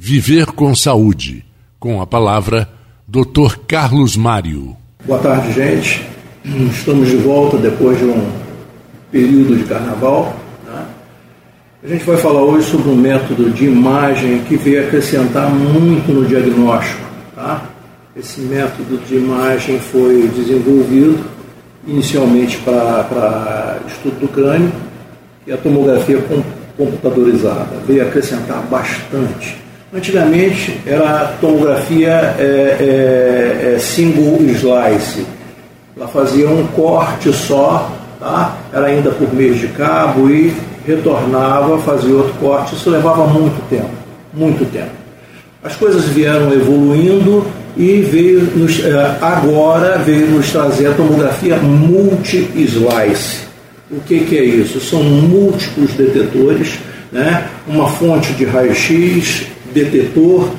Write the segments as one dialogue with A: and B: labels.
A: Viver com Saúde. Com a palavra, Dr. Carlos Mário.
B: Boa tarde, gente. Estamos de volta depois de um período de carnaval. Né? A gente vai falar hoje sobre um método de imagem que veio acrescentar muito no diagnóstico. Tá? Esse método de imagem foi desenvolvido inicialmente para estudo do crânio e a tomografia computadorizada veio acrescentar bastante Antigamente era tomografia é, é, é, single slice. Ela fazia um corte só, tá? era ainda por meio de cabo e retornava, fazia outro corte. Isso levava muito tempo, muito tempo. As coisas vieram evoluindo e veio nos, é, agora veio nos trazer a tomografia multi-slice. O que, que é isso? São múltiplos detetores, né? uma fonte de raio-x, detetor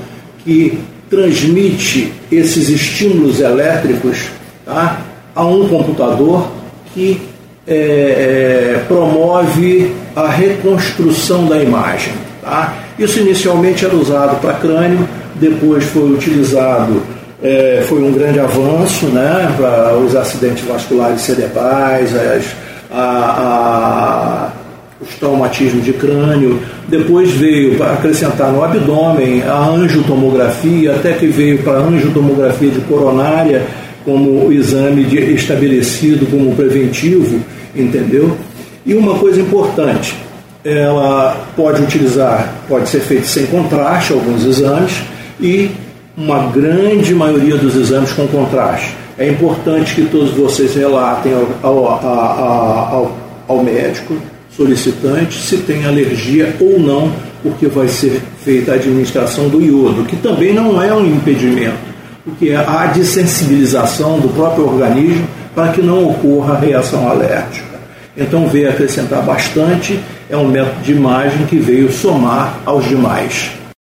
B: que transmite esses estímulos elétricos tá, a um computador que é, é, promove a reconstrução da imagem. Tá? Isso inicialmente era usado para crânio, depois foi utilizado, é, foi um grande avanço né, para os acidentes vasculares cerebrais, as, a, a os traumatismos de crânio, depois veio para acrescentar no abdômen a angiotomografia, até que veio para a angiotomografia de coronária como exame de, estabelecido como preventivo, entendeu? E uma coisa importante, ela pode utilizar, pode ser feito sem contraste alguns exames e uma grande maioria dos exames com contraste. É importante que todos vocês relatem ao, ao, ao, ao médico solicitante se tem alergia ou não, porque vai ser feita a administração do iodo, que também não é um impedimento, porque a desensibilização do próprio organismo para que não ocorra reação alérgica. Então veio acrescentar bastante, é um método de imagem que veio somar aos demais.